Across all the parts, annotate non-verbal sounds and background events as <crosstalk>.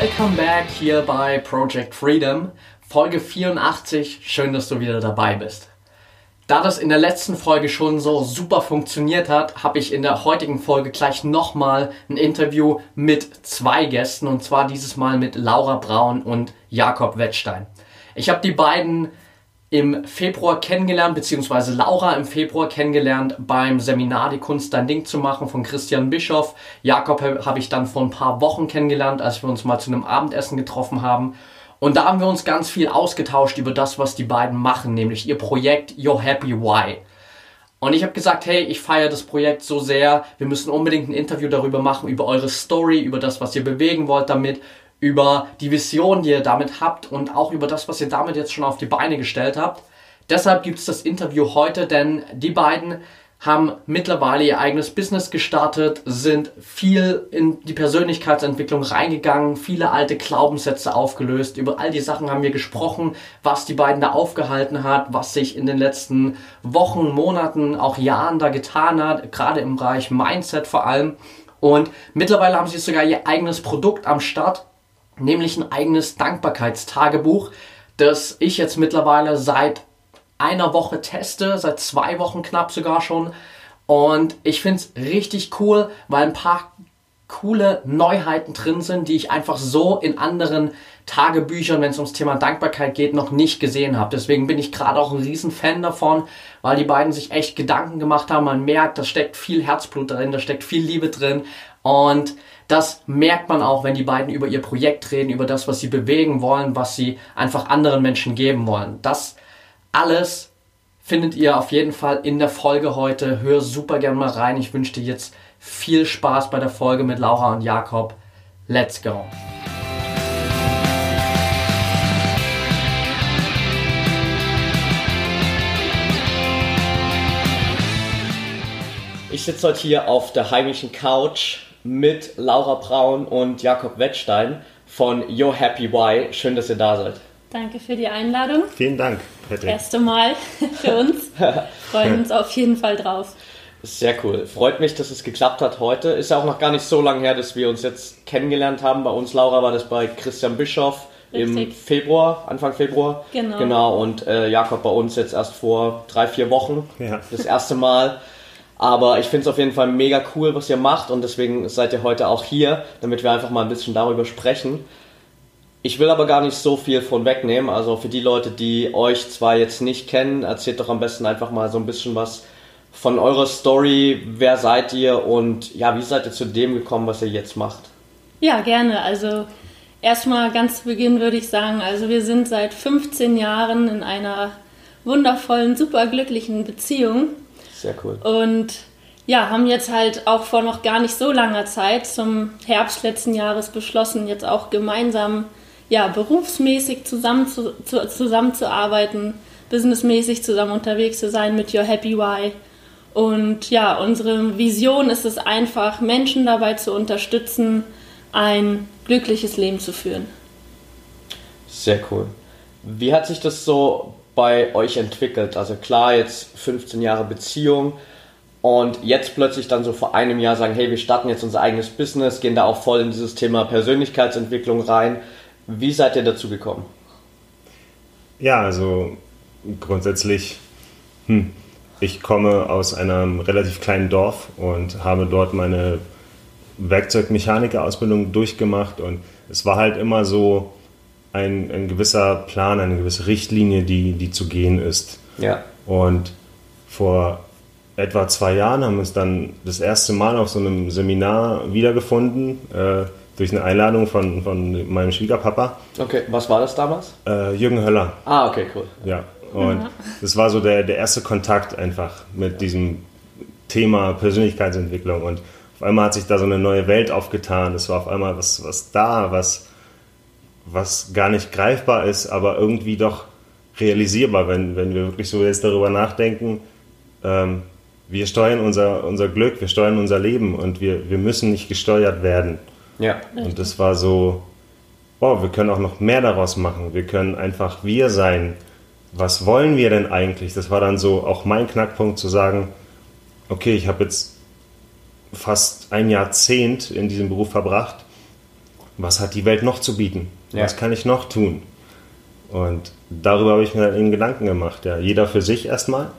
Welcome back hier bei Project Freedom, Folge 84. Schön, dass du wieder dabei bist. Da das in der letzten Folge schon so super funktioniert hat, habe ich in der heutigen Folge gleich nochmal ein Interview mit zwei Gästen und zwar dieses Mal mit Laura Braun und Jakob Wettstein. Ich habe die beiden im Februar kennengelernt, beziehungsweise Laura im Februar kennengelernt beim Seminar Die Kunst dein Ding zu machen von Christian Bischoff. Jakob habe ich dann vor ein paar Wochen kennengelernt, als wir uns mal zu einem Abendessen getroffen haben. Und da haben wir uns ganz viel ausgetauscht über das, was die beiden machen, nämlich ihr Projekt Your Happy Why. Und ich habe gesagt, hey, ich feiere das Projekt so sehr, wir müssen unbedingt ein Interview darüber machen, über eure Story, über das, was ihr bewegen wollt damit, über die Vision, die ihr damit habt und auch über das, was ihr damit jetzt schon auf die Beine gestellt habt. Deshalb gibt es das Interview heute, denn die beiden haben mittlerweile ihr eigenes Business gestartet, sind viel in die Persönlichkeitsentwicklung reingegangen, viele alte Glaubenssätze aufgelöst. Über all die Sachen haben wir gesprochen, was die beiden da aufgehalten hat, was sich in den letzten Wochen, Monaten, auch Jahren da getan hat, gerade im Bereich Mindset vor allem. Und mittlerweile haben sie sogar ihr eigenes Produkt am Start, nämlich ein eigenes Dankbarkeitstagebuch, das ich jetzt mittlerweile seit einer Woche teste, seit zwei Wochen knapp sogar schon. Und ich finde es richtig cool, weil ein paar coole Neuheiten drin sind, die ich einfach so in anderen Tagebüchern, wenn es ums Thema Dankbarkeit geht, noch nicht gesehen habe. Deswegen bin ich gerade auch ein riesen Fan davon, weil die beiden sich echt Gedanken gemacht haben. Man merkt, da steckt viel Herzblut drin, da steckt viel Liebe drin. Und das merkt man auch, wenn die beiden über ihr Projekt reden, über das, was sie bewegen wollen, was sie einfach anderen Menschen geben wollen. Das alles findet ihr auf jeden Fall in der Folge heute. Hör super gern mal rein. Ich wünsche dir jetzt viel Spaß bei der Folge mit Laura und Jakob. Let's go! Ich sitze heute hier auf der heimischen Couch mit Laura Braun und Jakob Wettstein von Your Happy Why. Schön, dass ihr da seid. Danke für die Einladung. Vielen Dank, Patrick. Erste Mal <laughs> für uns. <laughs> Freuen uns auf jeden Fall drauf. Sehr cool. Freut mich, dass es geklappt hat heute. Ist ja auch noch gar nicht so lange her, dass wir uns jetzt kennengelernt haben. Bei uns, Laura, war das bei Christian Bischoff Richtig. im Februar, Anfang Februar. Genau. Genau. Und äh, Jakob bei uns jetzt erst vor drei, vier Wochen. Ja. Das erste Mal. Aber ich finde es auf jeden Fall mega cool, was ihr macht und deswegen seid ihr heute auch hier, damit wir einfach mal ein bisschen darüber sprechen. Ich will aber gar nicht so viel von wegnehmen. Also für die Leute, die euch zwar jetzt nicht kennen, erzählt doch am besten einfach mal so ein bisschen was von eurer Story. Wer seid ihr und ja, wie seid ihr zu dem gekommen, was ihr jetzt macht? Ja, gerne. Also erstmal ganz zu Beginn würde ich sagen, also wir sind seit 15 Jahren in einer wundervollen, superglücklichen Beziehung. Sehr cool. Und ja, haben jetzt halt auch vor noch gar nicht so langer Zeit zum Herbst letzten Jahres beschlossen, jetzt auch gemeinsam ja, berufsmäßig zusammen zu, zu, zusammenzuarbeiten, businessmäßig zusammen unterwegs zu sein mit Your Happy Why. Und ja, unsere Vision ist es einfach, Menschen dabei zu unterstützen, ein glückliches Leben zu führen. Sehr cool. Wie hat sich das so bei euch entwickelt? Also klar, jetzt 15 Jahre Beziehung und jetzt plötzlich dann so vor einem Jahr sagen, hey, wir starten jetzt unser eigenes Business, gehen da auch voll in dieses Thema Persönlichkeitsentwicklung rein. Wie seid ihr dazu gekommen? Ja, also grundsätzlich, hm, ich komme aus einem relativ kleinen Dorf und habe dort meine Werkzeugmechanikerausbildung durchgemacht und es war halt immer so, ein, ein gewisser Plan, eine gewisse Richtlinie, die, die zu gehen ist. Ja. Und vor etwa zwei Jahren haben wir uns dann das erste Mal auf so einem Seminar wiedergefunden, äh, durch eine Einladung von, von meinem Schwiegerpapa. Okay, was war das damals? Äh, Jürgen Höller. Ah, okay, cool. Ja, und ja. das war so der, der erste Kontakt einfach mit diesem Thema Persönlichkeitsentwicklung. Und auf einmal hat sich da so eine neue Welt aufgetan. Es war auf einmal was, was da, was was gar nicht greifbar ist, aber irgendwie doch realisierbar, wenn, wenn wir wirklich so jetzt darüber nachdenken. Ähm, wir steuern unser, unser Glück, wir steuern unser Leben und wir, wir müssen nicht gesteuert werden. Ja. Und das war so, oh, wir können auch noch mehr daraus machen. Wir können einfach wir sein. Was wollen wir denn eigentlich? Das war dann so auch mein Knackpunkt zu sagen, okay, ich habe jetzt fast ein Jahrzehnt in diesem Beruf verbracht. Was hat die Welt noch zu bieten? Ja. Was kann ich noch tun? Und darüber habe ich mir dann eben Gedanken gemacht. Ja, jeder für sich erstmal.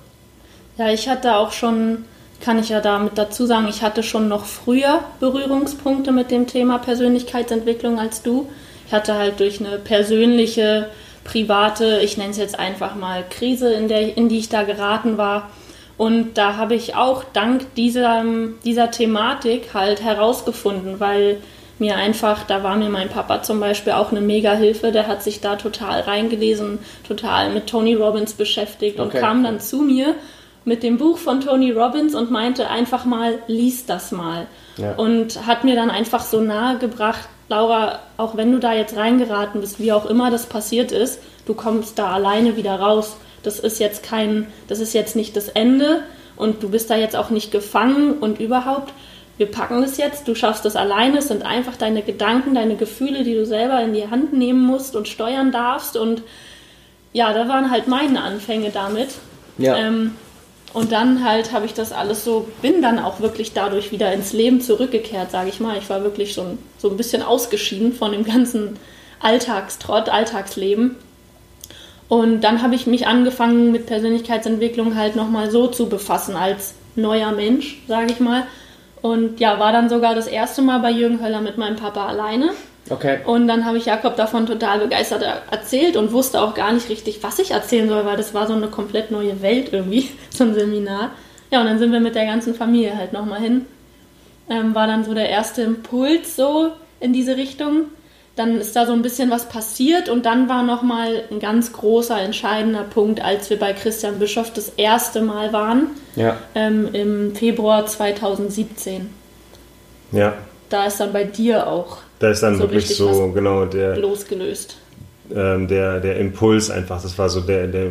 Ja, ich hatte auch schon, kann ich ja damit dazu sagen, ich hatte schon noch früher Berührungspunkte mit dem Thema Persönlichkeitsentwicklung als du. Ich hatte halt durch eine persönliche, private, ich nenne es jetzt einfach mal Krise, in, der, in die ich da geraten war. Und da habe ich auch dank dieser, dieser Thematik halt herausgefunden, weil mir einfach, da war mir mein Papa zum Beispiel auch eine Mega-Hilfe, der hat sich da total reingelesen, total mit Tony Robbins beschäftigt Okay. und kam dann zu mir mit dem Buch von Tony Robbins und meinte einfach mal, lies das mal. Ja. Und hat mir dann einfach so nahe gebracht, Laura, auch wenn du da jetzt reingeraten bist, wie auch immer das passiert ist, du kommst da alleine wieder raus. Das ist jetzt kein, das ist jetzt nicht das Ende und du bist da jetzt auch nicht gefangen und überhaupt. Wir packen es jetzt, du schaffst es alleine, es sind einfach deine Gedanken, deine Gefühle, die du selber in die Hand nehmen musst und steuern darfst. Und ja, da waren halt meine Anfänge damit. Ja. Ähm, und dann halt habe ich das alles so, bin dann auch wirklich dadurch wieder ins Leben zurückgekehrt, sage ich mal. Ich war wirklich schon so ein bisschen ausgeschieden von dem ganzen Alltagstrott, Alltagsleben. Und dann habe ich mich angefangen mit Persönlichkeitsentwicklung halt nochmal so zu befassen als neuer Mensch, sage ich mal. Und ja, war dann sogar das erste Mal bei Jürgen Höller mit meinem Papa alleine. Okay. Und dann habe ich Jakob davon total begeistert er- erzählt und wusste auch gar nicht richtig, was ich erzählen soll, weil das war so eine komplett neue Welt irgendwie, <laughs> so ein Seminar. Ja, und dann sind wir mit der ganzen Familie halt nochmal hin. Ähm, war dann so der erste Impuls so in diese Richtung. Dann ist da so ein bisschen was passiert und dann war nochmal ein ganz großer, entscheidender Punkt, als wir bei Christian Bischoff das erste Mal waren, Ja. ähm, im Februar 2017. Ja, Da ist dann bei dir auch da ist dann So wirklich so, genau, der, losgelöst. ähm, der, der Impuls einfach. Das war so der, der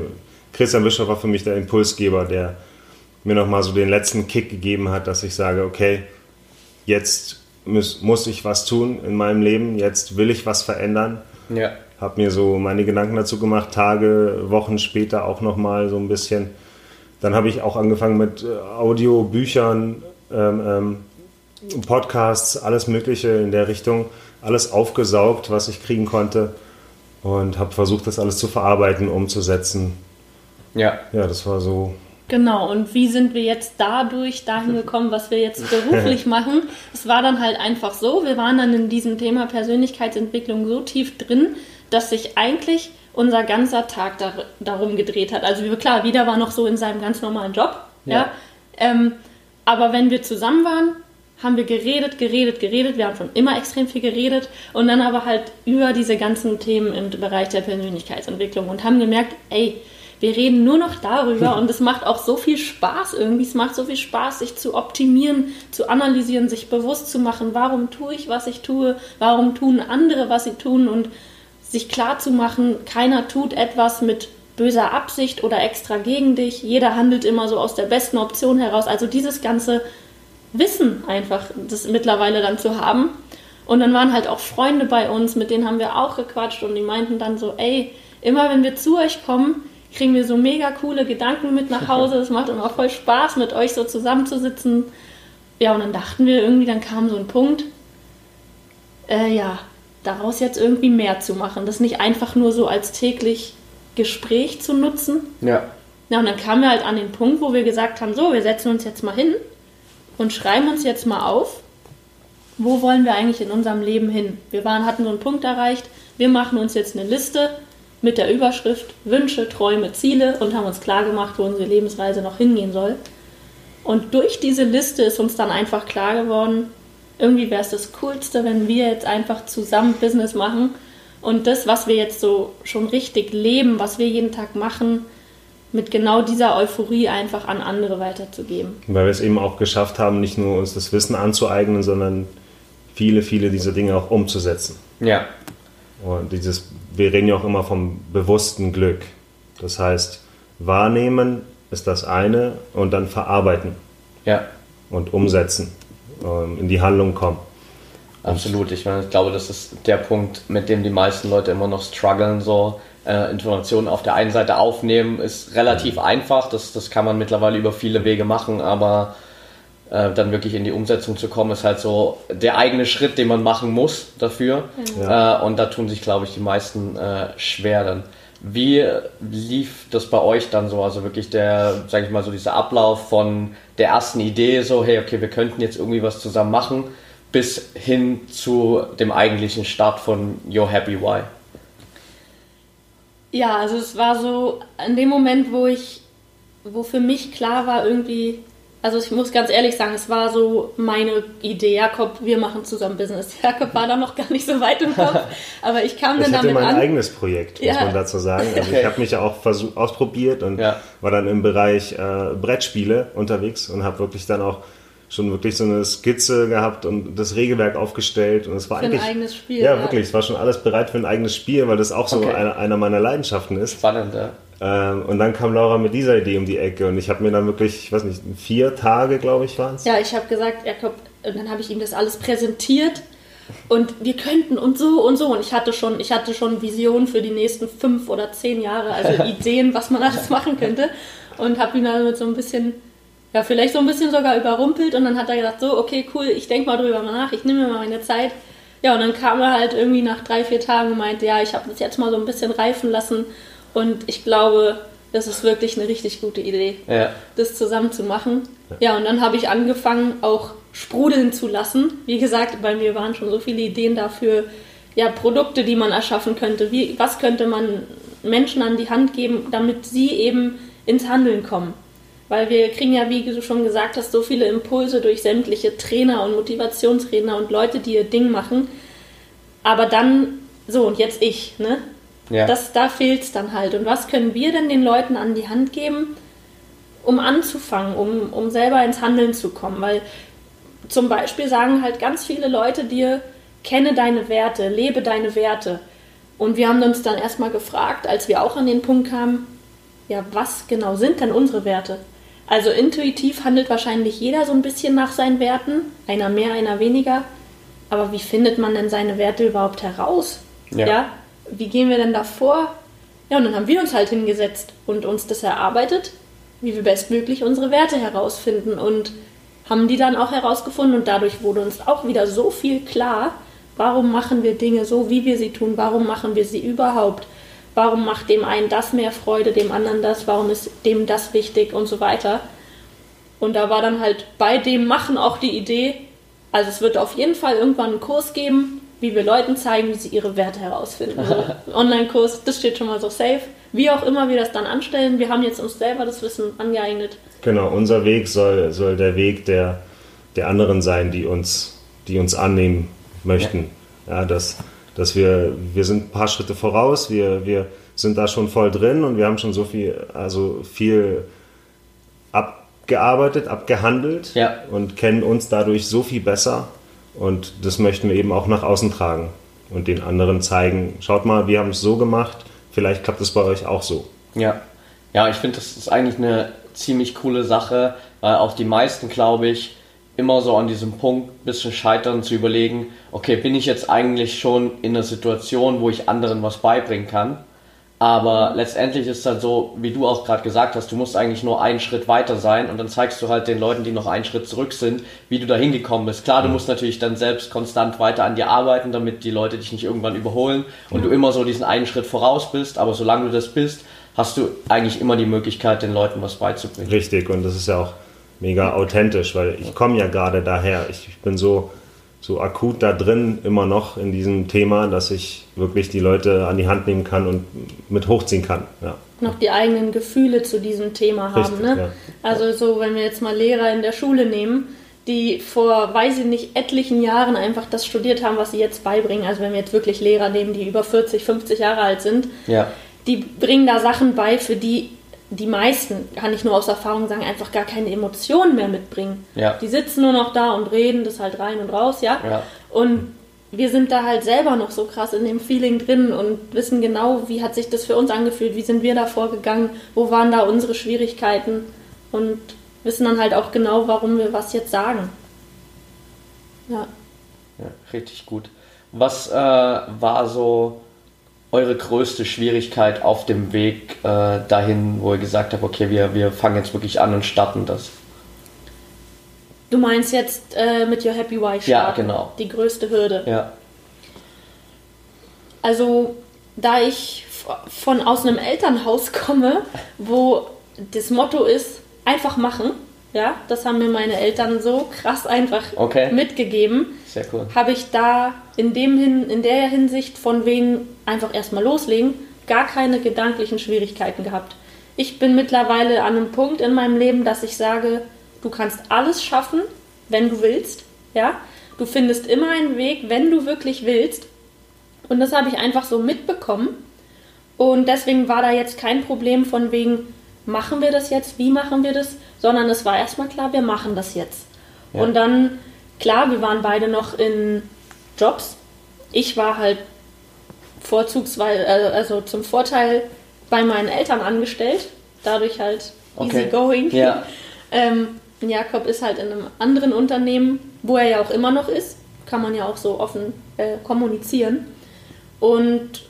Christian Bischof war für mich der Impulsgeber, der mir nochmal so den letzten Kick gegeben hat, dass ich sage, okay, jetzt muss, muss ich was tun in meinem Leben, jetzt will ich was verändern. Ja. Habe mir so meine Gedanken dazu gemacht, Tage, Wochen später auch nochmal so ein bisschen. Dann habe ich auch angefangen mit äh, Audiobüchern, ähm, ähm, Podcasts, alles Mögliche in der Richtung, alles aufgesaugt, was ich kriegen konnte und habe versucht, das alles zu verarbeiten, umzusetzen. Ja. Ja, das war so. Genau, und wie sind wir jetzt dadurch dahin <laughs> gekommen, was wir jetzt beruflich <laughs> machen? Es war dann halt einfach so, wir waren dann in diesem Thema Persönlichkeitsentwicklung so tief drin, dass sich eigentlich unser ganzer Tag dar darum gedreht hat. Also wir- klar, wieder war noch so in seinem ganz normalen Job, ja. Ja. Ähm, aber wenn wir zusammen waren, haben wir geredet, geredet, geredet. Wir haben schon immer extrem viel geredet und dann aber halt über diese ganzen Themen im Bereich der Persönlichkeitsentwicklung und haben gemerkt, ey, wir reden nur noch darüber und es macht auch so viel Spaß irgendwie. Es macht so viel Spaß, sich zu optimieren, zu analysieren, sich bewusst zu machen, warum tue ich, was ich tue, warum tun andere, was sie tun und sich klar zu machen, keiner tut etwas mit böser Absicht oder extra gegen dich. Jeder handelt immer so aus der besten Option heraus. Also dieses ganze Wissen einfach, das mittlerweile dann zu haben. Und dann waren halt auch Freunde bei uns, mit denen haben wir auch gequatscht und die meinten dann so, ey, immer wenn wir zu euch kommen, kriegen wir so mega coole Gedanken mit nach Hause. <laughs> Es macht immer voll Spaß, mit euch so zusammenzusitzen. Ja, und dann dachten wir irgendwie, dann kam so ein Punkt, äh, ja, daraus jetzt irgendwie mehr zu machen. Das nicht einfach nur so als täglich Gespräch zu nutzen. Ja. Ja, und dann kamen wir halt an den Punkt, wo wir gesagt haben, so, wir setzen uns jetzt mal hin und schreiben uns jetzt mal auf, wo wollen wir eigentlich in unserem Leben hin? Wir waren, hatten so einen Punkt erreicht, wir machen uns jetzt eine Liste mit der Überschrift Wünsche, Träume, Ziele und haben uns klar gemacht, wo unsere Lebensreise noch hingehen soll. Und durch diese Liste ist uns dann einfach klar geworden, irgendwie wäre es das Coolste, wenn wir jetzt einfach zusammen Business machen und das, was wir jetzt so schon richtig leben, was wir jeden Tag machen, mit genau dieser Euphorie einfach an andere weiterzugeben. Weil wir es eben auch geschafft haben, nicht nur uns das Wissen anzueignen, sondern viele, viele dieser Dinge auch umzusetzen. Ja. Und dieses, wir reden ja auch immer vom bewussten Glück. Das heißt, wahrnehmen ist das eine und dann verarbeiten Ja, und umsetzen, ähm, in die Handlung kommen. absolut. Ich, meine, ich glaube, das ist der Punkt, mit dem die meisten Leute immer noch strugglen. So äh, Informationen auf der einen Seite aufnehmen ist relativ einfach. Das, das kann man mittlerweile über viele Wege machen, aber äh, dann wirklich in die Umsetzung zu kommen, ist halt so der eigene Schritt, den man machen muss dafür. Ja. Äh, und da tun sich, glaube ich, die meisten äh, schwer dann. Wie lief das bei euch dann so? Also wirklich der, sag ich mal, so dieser Ablauf von der ersten Idee, so, hey, okay, wir könnten jetzt irgendwie was zusammen machen, bis hin zu dem eigentlichen Start von Yo Happy Why. Ja, also es war so in dem Moment, wo ich, wo für mich klar war, irgendwie, also ich muss ganz ehrlich sagen, es war so meine Idee, Jakob, wir machen zusammen Business. <laughs> Jakob war da noch gar nicht so weit im <laughs> Kopf, aber ich kam Ich dann hatte damit mein an. eigenes Projekt, muss Ja. man dazu sagen. Also Okay. ich habe mich ja auch versuch, ausprobiert und Ja. war dann im Bereich äh, Brettspiele unterwegs und habe wirklich dann auch schon wirklich so eine Skizze gehabt und das Regelwerk aufgestellt und es war Für ein eigentlich eigenes Spiel, Ja, ja. wirklich, es war schon alles bereit für ein eigenes Spiel, weil das auch so Okay. eine, einer meiner Leidenschaften ist. Spannend, ja. Ähm, und dann kam Laura mit dieser Idee um die Ecke und ich habe mir dann wirklich, ich weiß nicht, vier Tage, glaube ich, waren es. Ja, ich habe gesagt, Jakob, und dann habe ich ihm das alles präsentiert und wir könnten und so und so und ich hatte schon, ich hatte schon Visionen für die nächsten fünf oder zehn Jahre, also <laughs> Ideen, was man alles machen könnte und habe ihn dann mit so ein bisschen, ja vielleicht so ein bisschen sogar überrumpelt und dann hat er gesagt, so okay cool, ich denke mal drüber nach, ich nehme mir mal meine Zeit. Ja und dann kam er halt irgendwie nach drei vier Tagen und meinte, ja ich habe das jetzt mal so ein bisschen reifen lassen und ich glaube, das ist wirklich eine richtig gute Idee ja. das zusammen zu machen. Ja, und dann habe ich angefangen, auch sprudeln zu lassen. Wie gesagt, bei mir waren schon so viele Ideen dafür, ja, Produkte, die man erschaffen könnte. Wie, was könnte man Menschen an die Hand geben, damit sie eben ins Handeln kommen? Weil wir kriegen ja, wie du schon gesagt hast, so viele Impulse durch sämtliche Trainer und Motivationstrainer und Leute, die ihr Ding machen. Aber dann, so, und jetzt ich, ne? Ja. Das, da fehlt es dann halt. Und was können wir denn den Leuten an die Hand geben, um anzufangen, um, um selber ins Handeln zu kommen? Weil zum Beispiel sagen halt ganz viele Leute dir, kenne deine Werte, lebe deine Werte. Und wir haben uns dann erstmal gefragt, als wir auch an den Punkt kamen, ja, was genau sind denn unsere Werte? Also intuitiv handelt wahrscheinlich jeder so ein bisschen nach seinen Werten, einer mehr, einer weniger. Aber wie findet man denn seine Werte überhaupt heraus? Ja. Wie gehen wir denn da vor? Ja, und dann haben wir uns halt hingesetzt und uns das erarbeitet, wie wir bestmöglich unsere Werte herausfinden und haben die dann auch herausgefunden und dadurch wurde uns auch wieder so viel klar, warum machen wir Dinge so, wie wir sie tun, warum machen wir sie überhaupt, warum macht dem einen das mehr Freude, dem anderen das, warum ist dem das wichtig und so weiter. Und da war dann halt bei dem Machen auch die Idee, also es wird auf jeden Fall irgendwann einen Kurs geben, wie wir Leuten zeigen, wie sie ihre Werte herausfinden. Also <laughs> Online-Kurs, das steht schon mal so safe. Wie auch immer wir das dann anstellen, wir haben jetzt uns selber das Wissen angeeignet. Genau, unser Weg soll, soll der Weg der, der anderen sein, die uns, die uns annehmen möchten. Ja, dass, dass wir, wir sind ein paar Schritte voraus, wir, wir sind da schon voll drin und wir haben schon so viel, also viel abgearbeitet, abgehandelt Ja. und kennen uns dadurch so viel besser. Und das möchten wir eben auch nach außen tragen und den anderen zeigen, schaut mal, wir haben es so gemacht, vielleicht klappt es bei euch auch so. Ja, ja, ich finde, das ist eigentlich eine ziemlich coole Sache, weil auch die meisten, glaube ich, immer so an diesem Punkt ein bisschen scheitern zu überlegen, okay, bin ich jetzt eigentlich schon in einer Situation, wo ich anderen was beibringen kann? Aber letztendlich ist es halt so, wie du auch gerade gesagt hast, du musst eigentlich nur einen Schritt weiter sein und dann zeigst du halt den Leuten, die noch einen Schritt zurück sind, wie du da hingekommen bist. Klar, du musst natürlich dann selbst konstant weiter an dir arbeiten, damit die Leute dich nicht irgendwann überholen und du immer so diesen einen Schritt voraus bist, aber solange du das bist, hast du eigentlich immer die Möglichkeit, den Leuten was beizubringen. Richtig, und das ist ja auch mega authentisch, weil ich komme ja gerade daher. Ich, ich bin so, so akut da drin immer noch in diesem Thema, dass ich wirklich die Leute an die Hand nehmen kann und mit hochziehen kann. Ja. Noch die eigenen Gefühle zu diesem Thema haben. Richtig, ne? ja. Also so, wenn wir jetzt mal Lehrer in der Schule nehmen, die vor, weiß ich nicht, etlichen Jahren einfach das studiert haben, was sie jetzt beibringen. Also wenn wir jetzt wirklich Lehrer nehmen, die über 40, 50 Jahre alt sind, Ja, die bringen da Sachen bei, für die die meisten, kann ich nur aus Erfahrung sagen, einfach gar keine Emotionen mehr mitbringen. Ja. Die sitzen nur noch da und reden das halt rein und raus, ja. Ja. Und wir sind da halt selber noch so krass in dem Feeling drin und wissen genau, wie hat sich das für uns angefühlt, wie sind wir da vorgegangen, wo waren da unsere Schwierigkeiten und wissen dann halt auch genau, warum wir was jetzt sagen. Ja. Ja, richtig gut. Was äh, war so eure größte Schwierigkeit auf dem Weg äh, dahin, wo ihr gesagt habt, okay, wir, wir fangen jetzt wirklich an und starten das? Du meinst jetzt äh, mit Your Happy Wife Ja, genau. Die größte Hürde. Ja. Also, da ich von aus einem Elternhaus komme, wo das Motto ist, einfach machen, ja, das haben mir meine Eltern so krass einfach Okay. mitgegeben, Sehr cool. habe ich da in, dem hin, in der Hinsicht von wegen einfach erstmal loslegen, gar keine gedanklichen Schwierigkeiten gehabt. Ich bin mittlerweile an einem Punkt in meinem Leben, dass ich sage, du kannst alles schaffen, wenn du willst, ja. Du findest immer einen Weg, wenn du wirklich willst. Und das habe ich einfach so mitbekommen. Und deswegen war da jetzt kein Problem von wegen, machen wir das jetzt, wie machen wir das, sondern es war erstmal klar, wir machen das jetzt. Ja. Und dann, klar, wir waren beide noch in Jobs. Ich war halt vorzugsweise, äh, also zum Vorteil bei meinen Eltern angestellt, dadurch halt Okay. easy going. Ja. <laughs> Ähm, Jakob ist halt in einem anderen Unternehmen, wo er ja auch immer noch ist, kann man ja auch so offen äh, kommunizieren. Und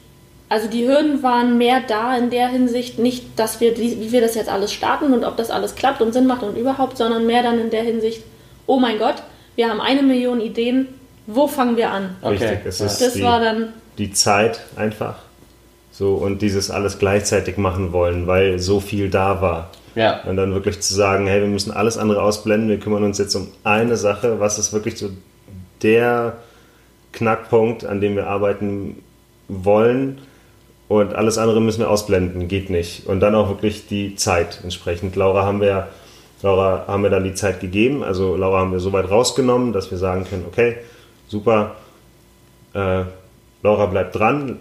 also die Hürden waren mehr da in der Hinsicht, nicht, dass wir, wie wir das jetzt alles starten und ob das alles klappt und Sinn macht und überhaupt, sondern mehr dann in der Hinsicht, oh mein Gott, wir haben eine Million Ideen, wo fangen wir an? Okay. Richtig, es ist Das die, war dann, die Zeit einfach. So, und dieses alles gleichzeitig machen wollen, weil so viel da war. Ja. Und dann wirklich zu sagen, hey, wir müssen alles andere ausblenden, wir kümmern uns jetzt um eine Sache, was ist wirklich so der Knackpunkt, an dem wir arbeiten wollen und alles andere müssen wir ausblenden, geht nicht. Und dann auch wirklich die Zeit entsprechend. Laura haben wir, Laura haben wir dann die Zeit gegeben, also Laura haben wir so weit rausgenommen, dass wir sagen können, okay, super, äh, Laura bleibt dran,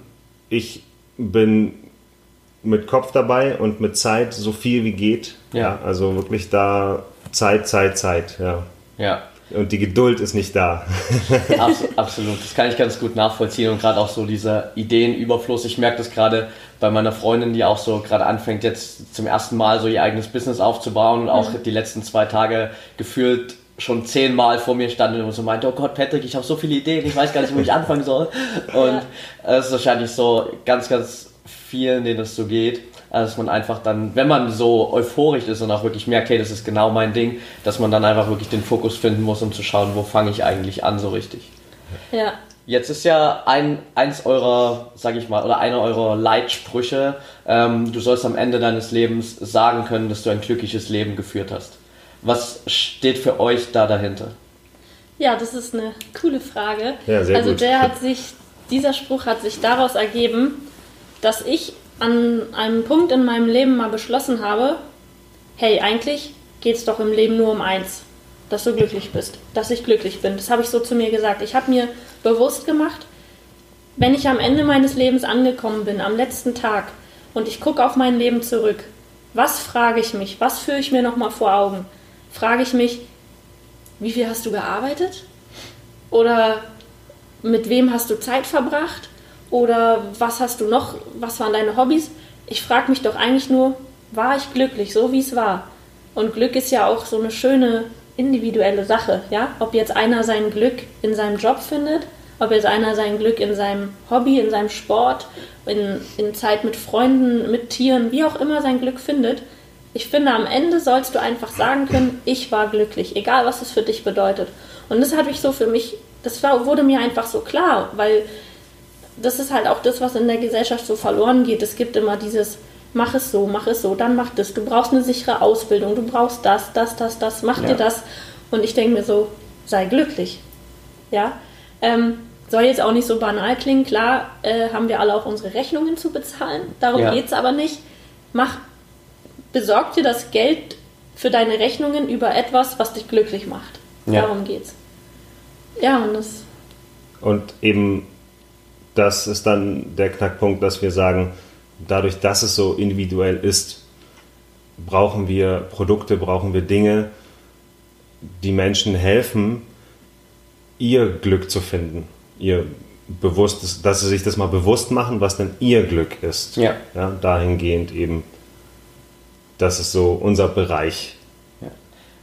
ich bin mit Kopf dabei und mit Zeit so viel wie geht. Ja. Also wirklich da Zeit, Zeit, Zeit, ja. Ja. Und die Geduld ist nicht da. <laughs> Abs absolut, das kann ich ganz gut nachvollziehen und gerade auch so dieser Ideenüberfluss. Ich merke das gerade bei meiner Freundin, die auch so gerade anfängt, jetzt zum ersten Mal so ihr eigenes Business aufzubauen und auch die letzten zwei Tage gefühlt schon zehnmal vor mir stand und so meinte, oh Gott, Patrick, ich habe so viele Ideen, ich weiß gar nicht, wo ich <laughs> anfangen soll. Und es ist wahrscheinlich so ganz, ganz vielen, denen es so geht, dass man einfach dann, wenn man so euphorisch ist und auch wirklich merkt, hey, das ist genau mein Ding, dass man dann einfach wirklich den Fokus finden muss, um zu schauen, wo fange ich eigentlich an so richtig. ja, Jetzt ist ja ein, eins eurer, sag ich mal, oder einer eurer Leitsprüche, ähm, du sollst am Ende deines Lebens sagen können, dass du ein glückliches Leben geführt hast. Was steht für euch da dahinter? Ja, das ist eine coole Frage. Ja, sehr also gut. der hat sich, dieser Spruch hat sich daraus ergeben, dass ich an einem Punkt in meinem Leben mal beschlossen habe, hey, eigentlich geht es doch im Leben nur um eins, dass du glücklich bist, dass ich glücklich bin. Das habe ich so zu mir gesagt. Ich habe mir bewusst gemacht, wenn ich am Ende meines Lebens angekommen bin, am letzten Tag, und ich gucke auf mein Leben zurück, was frage ich mich, was führe ich mir nochmal vor Augen? Frage ich mich, wie viel hast du gearbeitet? Oder mit wem hast du Zeit verbracht? Oder was hast du noch, was waren deine Hobbys? Ich frage mich doch eigentlich nur, war ich glücklich, so wie es war? Und Glück ist ja auch so eine schöne individuelle Sache, ja? Ob jetzt einer sein Glück in seinem Job findet, ob jetzt einer sein Glück in seinem Hobby, in seinem Sport, in, in Zeit mit Freunden, mit Tieren, wie auch immer sein Glück findet. Ich finde, am Ende sollst du einfach sagen können, ich war glücklich, egal was es für dich bedeutet. Und das habe ich so für mich, das war, wurde mir einfach so klar, weil das ist halt auch das, was in der Gesellschaft so verloren geht. Es gibt immer dieses, mach es so, mach es so, dann mach das. Du brauchst eine sichere Ausbildung, du brauchst das, das, das, das, mach Ja. dir das. Und ich denke mir so, sei glücklich. Ja, ähm, soll jetzt auch nicht so banal klingen. Klar äh, haben wir alle auch unsere Rechnungen zu bezahlen. Darum Ja. geht es aber nicht. Mach, besorg dir das Geld für deine Rechnungen über etwas, was dich glücklich macht. Ja. Darum geht's. Ja, und das Und eben, das ist dann der Knackpunkt, dass wir sagen, dadurch, dass es so individuell ist, brauchen wir Produkte, brauchen wir Dinge, die Menschen helfen, ihr Glück zu finden, ihr bewusst, dass sie sich das mal bewusst machen, was denn ihr Glück ist. Ja. ja dahingehend eben, das ist so unser Bereich. Ja,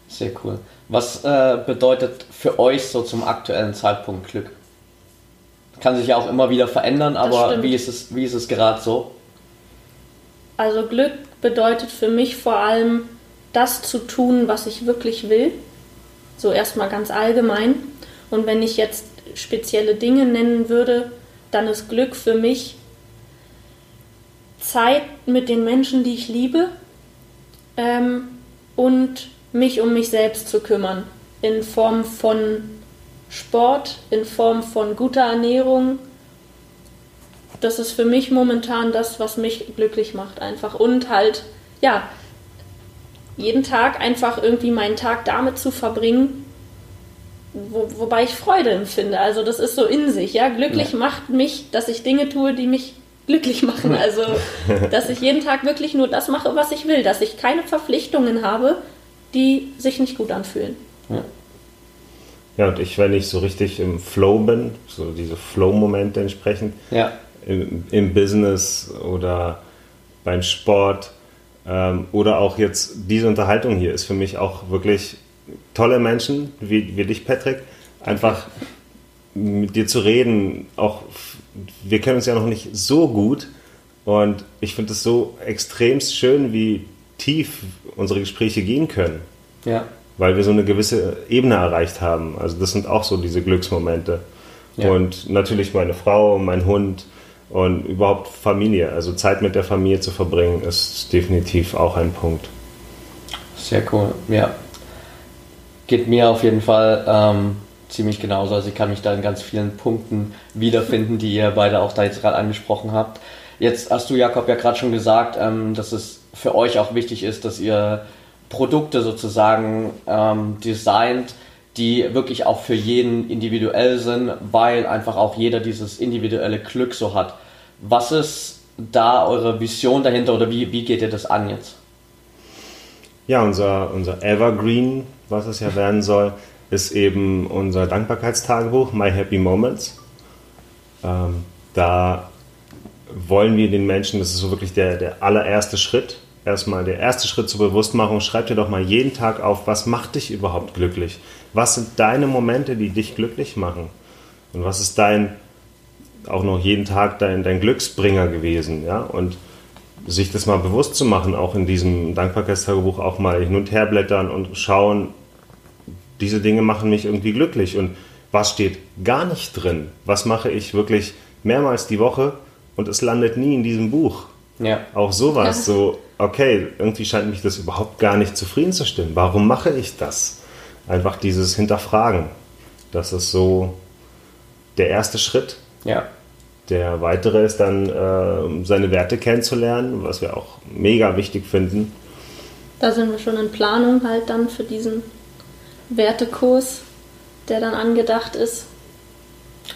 sehr cool. Was äh, bedeutet für euch so zum aktuellen Zeitpunkt Glück? Kann sich ja auch immer wieder verändern, aber wie ist es, wie ist es gerade so? Also Glück bedeutet für mich vor allem das zu tun, was ich wirklich will. So erstmal ganz allgemein. Und wenn ich jetzt spezielle Dinge nennen würde, dann ist Glück für mich Zeit mit den Menschen, die ich liebe ähm, und mich um mich selbst zu kümmern. In Form von Sport, in Form von guter Ernährung. Das ist für mich momentan das, was mich glücklich macht einfach. Und halt, ja, jeden Tag einfach irgendwie meinen Tag damit zu verbringen, wo, wobei ich Freude empfinde. Also das ist so in sich, ja. Glücklich ja. macht mich, dass ich Dinge tue, die mich glücklich machen. Also, dass ich jeden Tag wirklich nur das mache, was ich will, dass ich keine Verpflichtungen habe, die sich nicht gut anfühlen. Ja. Ja, und ich, wenn ich so richtig im Flow bin, so diese Flow-Momente entsprechend, ja. im, im, Business oder beim Sport ähm, oder auch jetzt diese Unterhaltung hier ist für mich auch wirklich tolle Menschen wie, wie dich, Patrick, einfach mit dir zu reden. Auch wir kennen uns ja noch nicht so gut und ich finde es so extremst schön, wie tief unsere Gespräche gehen können. Ja. Weil wir so eine gewisse Ebene erreicht haben. Also das sind auch so diese Glücksmomente. Ja. Und natürlich meine Frau, mein Hund und überhaupt Familie. Also Zeit mit der Familie zu verbringen, ist definitiv auch ein Punkt. Sehr cool, ja geht mir auf jeden Fall ähm, ziemlich genauso. Also ich kann mich da in ganz vielen Punkten wiederfinden, die ihr beide auch da jetzt gerade angesprochen habt. Jetzt hast du, Jakob, ja gerade schon gesagt, ähm, dass es für euch auch wichtig ist, dass ihr Produkte sozusagen ähm, designt, die wirklich auch für jeden individuell sind, weil einfach auch jeder dieses individuelle Glück so hat. Was ist da eure Vision dahinter oder wie, wie geht ihr das an jetzt? Ja, unser, unser Evergreen was es ja werden soll, ist eben unser Dankbarkeitstagebuch, My Happy Moments. Ähm, da wollen wir den Menschen, das ist so wirklich der, der allererste Schritt, erstmal der erste Schritt zur Bewusstmachung, schreib dir doch mal jeden Tag auf, was macht dich überhaupt glücklich? Was sind deine Momente, die dich glücklich machen? Und was ist dein, auch noch jeden Tag dein, dein Glücksbringer gewesen? Ja? Und sich das mal bewusst zu machen, auch in diesem Dankbarkeitstagebuch auch mal hin und her blättern und schauen, diese Dinge machen mich irgendwie glücklich. Und was steht gar nicht drin? Was mache ich wirklich mehrmals die Woche und es landet nie in diesem Buch? Ja. Auch sowas, so, okay, irgendwie scheint mich das überhaupt gar nicht zufriedenzustimmen. Warum mache ich das? Einfach dieses Hinterfragen. Das ist so der erste Schritt. Ja. Der weitere ist dann, äh, seine Werte kennenzulernen, was wir auch mega wichtig finden. Da sind wir schon in Planung halt dann für diesen Wertekurs, der dann angedacht ist.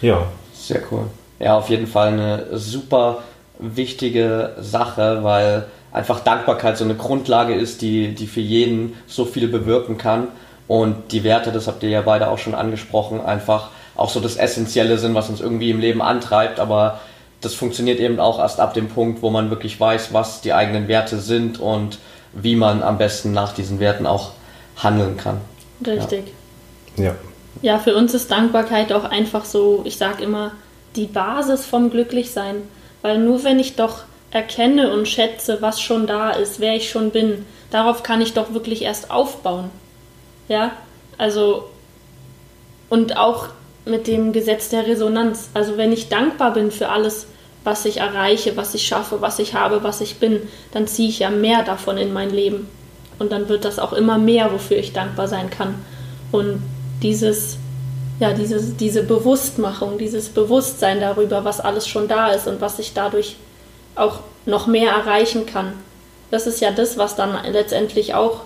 Ja. Sehr cool. Ja, auf jeden Fall eine super wichtige Sache, weil einfach Dankbarkeit so eine Grundlage ist, die, die für jeden so viel bewirken kann. Und die Werte, das habt ihr ja beide auch schon angesprochen, einfach auch so das Essentielle sind, was uns irgendwie im Leben antreibt. Aber das funktioniert eben auch erst ab dem Punkt, wo man wirklich weiß, was die eigenen Werte sind und wie man am besten nach diesen Werten auch handeln kann. Richtig. Ja. Ja, für uns ist Dankbarkeit auch einfach so, ich sage immer, die Basis vom Glücklichsein. Weil nur wenn ich doch erkenne und schätze, was schon da ist, wer ich schon bin, darauf kann ich doch wirklich erst aufbauen. Ja, also und auch mit dem Gesetz der Resonanz. Also wenn ich dankbar bin für alles, was ich erreiche, was ich schaffe, was ich habe, was ich bin, dann ziehe ich ja mehr davon in mein Leben. Und dann wird das auch immer mehr, wofür ich dankbar sein kann. Und dieses, ja, dieses, diese Bewusstmachung, dieses Bewusstsein darüber, was alles schon da ist und was ich dadurch auch noch mehr erreichen kann, das ist ja das, was dann letztendlich auch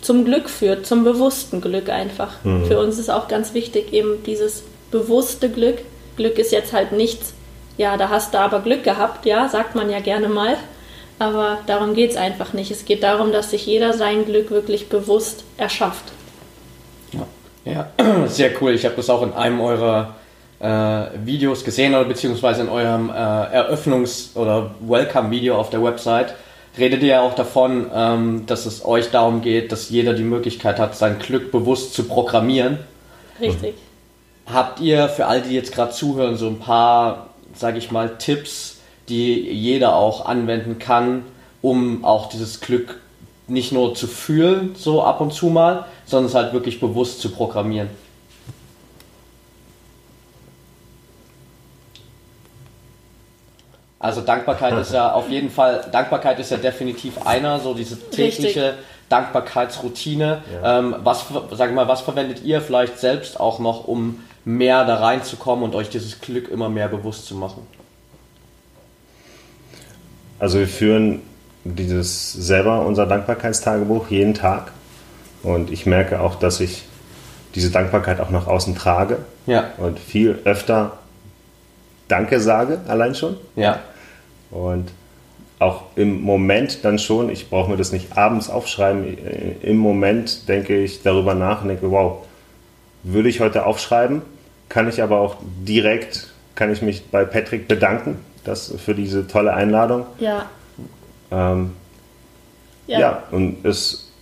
zum Glück führt, zum bewussten Glück einfach. Mhm. Für uns ist auch ganz wichtig eben dieses bewusste Glück. Glück ist jetzt halt nichts, ja, da hast du aber Glück gehabt, ja, sagt man ja gerne mal, aber darum geht es einfach nicht. Es geht darum, dass sich jeder sein Glück wirklich bewusst erschafft. Ja, ja. <clears throat> sehr cool. Ich habe das auch in einem eurer Videos gesehen oder beziehungsweise in eurem äh, Eröffnungs- oder Welcome-Video auf der Website redet ihr ja auch davon, ähm, dass es euch darum geht, dass jeder die Möglichkeit hat, sein Glück bewusst zu programmieren. Richtig. Habt ihr für all die jetzt gerade zuhören so ein paar, sage ich mal, Tipps, die jeder auch anwenden kann, um auch dieses Glück nicht nur zu fühlen, so ab und zu mal, sondern es halt wirklich bewusst zu programmieren? Also Dankbarkeit ist ja auf jeden Fall, Dankbarkeit ist ja definitiv einer, so diese tägliche Richtig. Dankbarkeitsroutine. Ähm, was, sag mal, was verwendet ihr vielleicht selbst auch noch, um mehr da reinzukommen und euch dieses Glück immer mehr bewusst zu machen? Also wir führen dieses selber unser Dankbarkeitstagebuch jeden Tag und ich merke auch, dass ich diese Dankbarkeit auch nach außen trage Ja, und viel öfter Danke sage, allein schon. ja, Und auch im Moment dann schon, ich brauche mir das nicht abends aufschreiben, im Moment denke ich darüber nach und denke, wow, würde ich heute aufschreiben, kann ich aber auch direkt, kann ich mich bei Patrick bedanken das, für diese tolle Einladung. Ja. Ähm, Ja. ja. und es,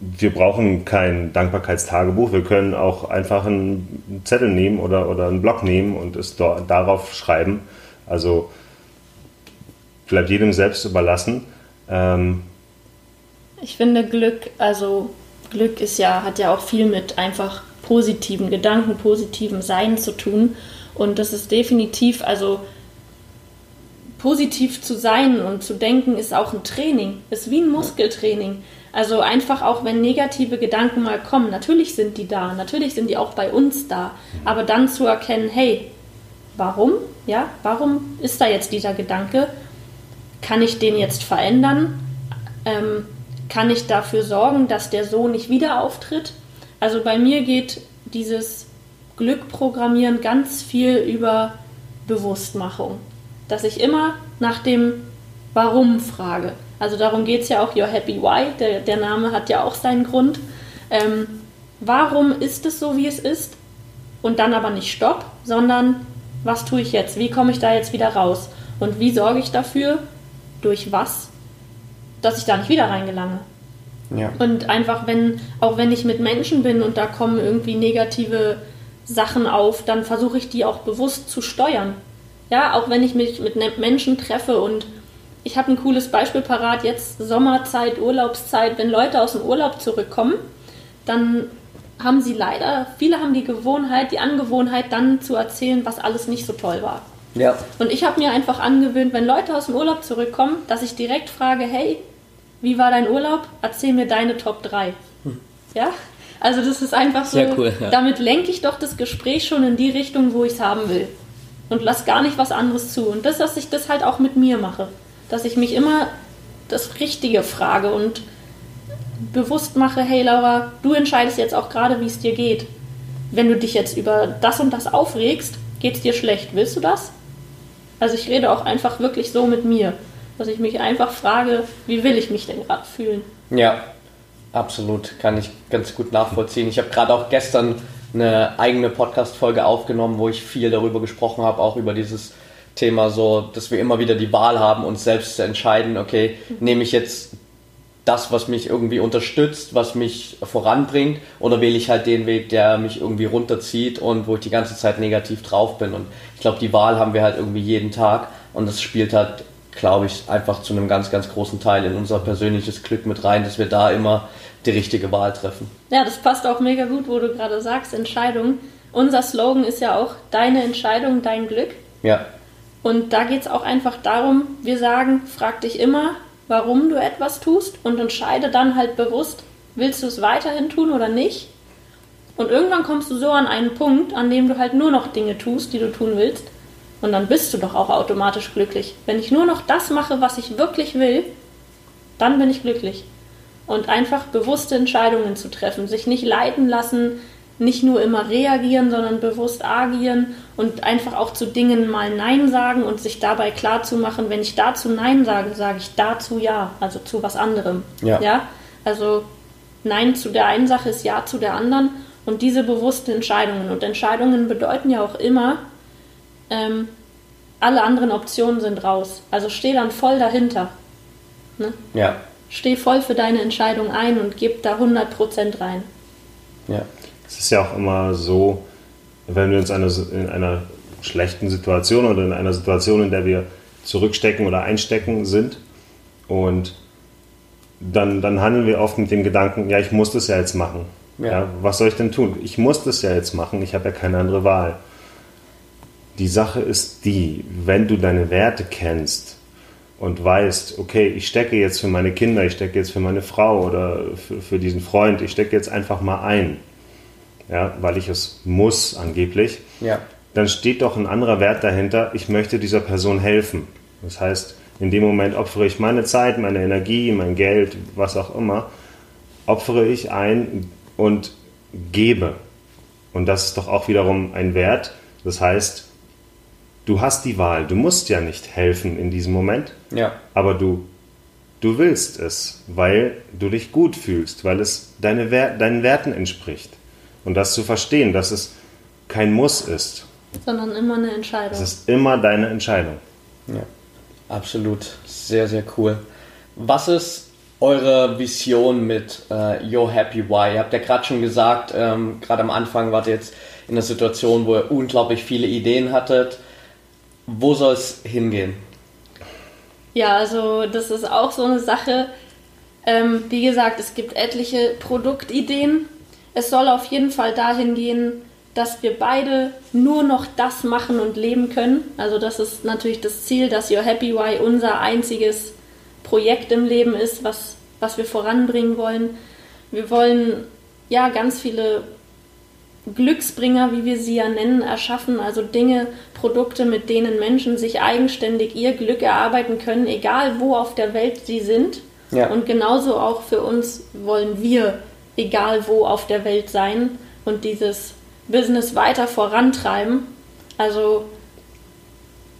wir brauchen kein Dankbarkeitstagebuch. Wir können auch einfach einen Zettel nehmen oder, oder einen Block nehmen und es do, darauf schreiben. Also bleibt jedem selbst überlassen. Ähm, Ich finde Glück, also Glück ist ja, hat ja auch viel mit einfach positiven Gedanken, positivem Sein zu tun. Und das ist definitiv, also positiv zu sein und zu denken, ist auch ein Training, ist wie ein Muskeltraining. Also einfach auch, wenn negative Gedanken mal kommen, natürlich sind die da, natürlich sind die auch bei uns da, aber dann zu erkennen, hey, warum? Ja, warum ist da jetzt dieser Gedanke? Kann ich den jetzt verändern? Ähm, kann ich dafür sorgen, dass der so nicht wieder auftritt? Also bei mir geht dieses Glückprogrammieren ganz viel über Bewusstmachung. Dass ich immer nach dem Warum frage. Also darum geht es ja auch Your Happy Why. Der, der Name hat ja auch seinen Grund. Ähm, warum ist es so, wie es ist? Und dann aber nicht Stopp, sondern was tue ich jetzt? Wie komme ich da jetzt wieder raus? Und wie sorge ich dafür? Durch was? Dass ich da nicht wieder reingelange. ja. Und einfach, wenn, auch wenn ich mit Menschen bin und da kommen irgendwie negative Sachen auf, dann versuche ich die auch bewusst zu steuern. Ja, auch wenn ich mich mit Menschen treffe und ich habe ein cooles Beispiel parat, jetzt Sommerzeit, Urlaubszeit, wenn Leute aus dem Urlaub zurückkommen, dann haben sie leider, viele haben die Gewohnheit, die Angewohnheit, dann zu erzählen, was alles nicht so toll war. Ja, Und ich habe mir einfach angewöhnt, wenn Leute aus dem Urlaub zurückkommen, dass ich direkt frage, hey, wie war dein Urlaub? Erzähl mir deine Top 3. Ja? Also das ist einfach so, Sehr cool, ja. damit lenke ich doch das Gespräch schon in die Richtung, wo ich es haben will. Und lass gar nicht was anderes zu. Und das, dass ich das halt auch mit mir mache. Dass ich mich immer das Richtige frage und bewusst mache, hey Laura, du entscheidest jetzt auch gerade, wie es dir geht. Wenn du dich jetzt über das und das aufregst, geht es dir schlecht. Willst du das? Also ich rede auch einfach wirklich so mit mir, dass ich mich einfach frage, wie will ich mich denn gerade fühlen? Ja, absolut. Kann ich ganz gut nachvollziehen. Ich habe gerade auch gestern eine eigene Podcast-Folge aufgenommen, wo ich viel darüber gesprochen habe, auch über dieses Thema so, dass wir immer wieder die Wahl haben, uns selbst zu entscheiden, okay, nehme ich jetzt das, was mich irgendwie unterstützt, was mich voranbringt, oder wähle ich halt den Weg, der mich irgendwie runterzieht und wo ich die ganze Zeit negativ drauf bin. Und ich glaube, die Wahl haben wir halt irgendwie jeden Tag und das spielt halt, glaube ich, einfach zu einem ganz, ganz großen Teil in unser persönliches Glück mit rein, dass wir da immer die richtige Wahl treffen. Ja, das passt auch mega gut, wo du gerade sagst, Entscheidung. Unser Slogan ist ja auch deine Entscheidung, dein Glück. Ja, Und da geht es auch einfach darum, wir sagen, frag dich immer, warum du etwas tust und entscheide dann halt bewusst, willst du es weiterhin tun oder nicht? Und irgendwann kommst du so an einen Punkt, an dem du halt nur noch Dinge tust, die du tun willst. Und dann bist du doch auch automatisch glücklich. Wenn ich nur noch das mache, was ich wirklich will, dann bin ich glücklich. Und einfach bewusste Entscheidungen zu treffen, sich nicht leiten lassen, nicht nur immer reagieren, sondern bewusst agieren und einfach auch zu Dingen mal Nein sagen und sich dabei klar zu machen, wenn ich dazu Nein sage, sage ich dazu Ja, also zu was anderem. Ja. ja? Also Nein zu der einen Sache ist Ja zu der anderen Und diese bewussten Entscheidungen. Und Entscheidungen bedeuten ja auch immer, ähm, alle anderen Optionen sind raus. Also steh dann voll dahinter. Ne? Ja. Steh voll für deine Entscheidung ein und gib da 100% rein. Ja. Es ist ja auch immer so, wenn wir uns eine, in einer schlechten Situation oder in einer Situation, in der wir zurückstecken oder einstecken sind und dann, dann handeln wir oft mit dem Gedanken, ja, ich muss das ja jetzt machen. Ja. Ja. was soll ich denn tun? Ich muss das ja jetzt machen, ich habe ja keine andere Wahl. Die Sache ist die, wenn du deine Werte kennst und weißt, okay, ich stecke jetzt für meine Kinder, ich stecke jetzt für meine Frau oder für, für diesen Freund, ich stecke jetzt einfach mal ein, ja, weil ich es muss angeblich, Ja. dann steht doch ein anderer Wert dahinter, ich möchte dieser Person helfen. Das heißt, in dem Moment opfere ich meine Zeit, meine Energie, mein Geld, was auch immer, opfere ich ein und gebe. Und das ist doch auch wiederum ein Wert. Das heißt, du hast die Wahl. Du musst ja nicht helfen in diesem Moment, Ja. aber du, du willst es, weil du dich gut fühlst, weil es deine Wer deinen Werten entspricht. Und das zu verstehen, dass es kein Muss ist. Sondern immer eine Entscheidung. Es ist immer deine Entscheidung. Ja, absolut. Sehr, sehr cool. Was ist eure Vision mit äh, Your Happy Why? Ihr habt ja gerade schon gesagt, ähm, gerade am Anfang wart ihr jetzt in einer Situation, wo ihr unglaublich viele Ideen hattet. Wo soll es hingehen? Ja, also das ist auch so eine Sache. Ähm, wie gesagt, es gibt etliche Produktideen. Es soll auf jeden Fall dahin gehen, dass wir beide nur noch das machen und leben können. Also das ist natürlich das Ziel, dass Your Happy Why unser einziges Projekt im Leben ist, was, was wir voranbringen wollen. Wir wollen ja ganz viele Glücksbringer, wie wir sie ja nennen, erschaffen. Also Dinge, Produkte, mit denen Menschen sich eigenständig ihr Glück erarbeiten können, egal wo auf der Welt sie sind. Ja. Und genauso auch für uns wollen wir, egal wo auf der Welt sein und dieses Business weiter vorantreiben. Also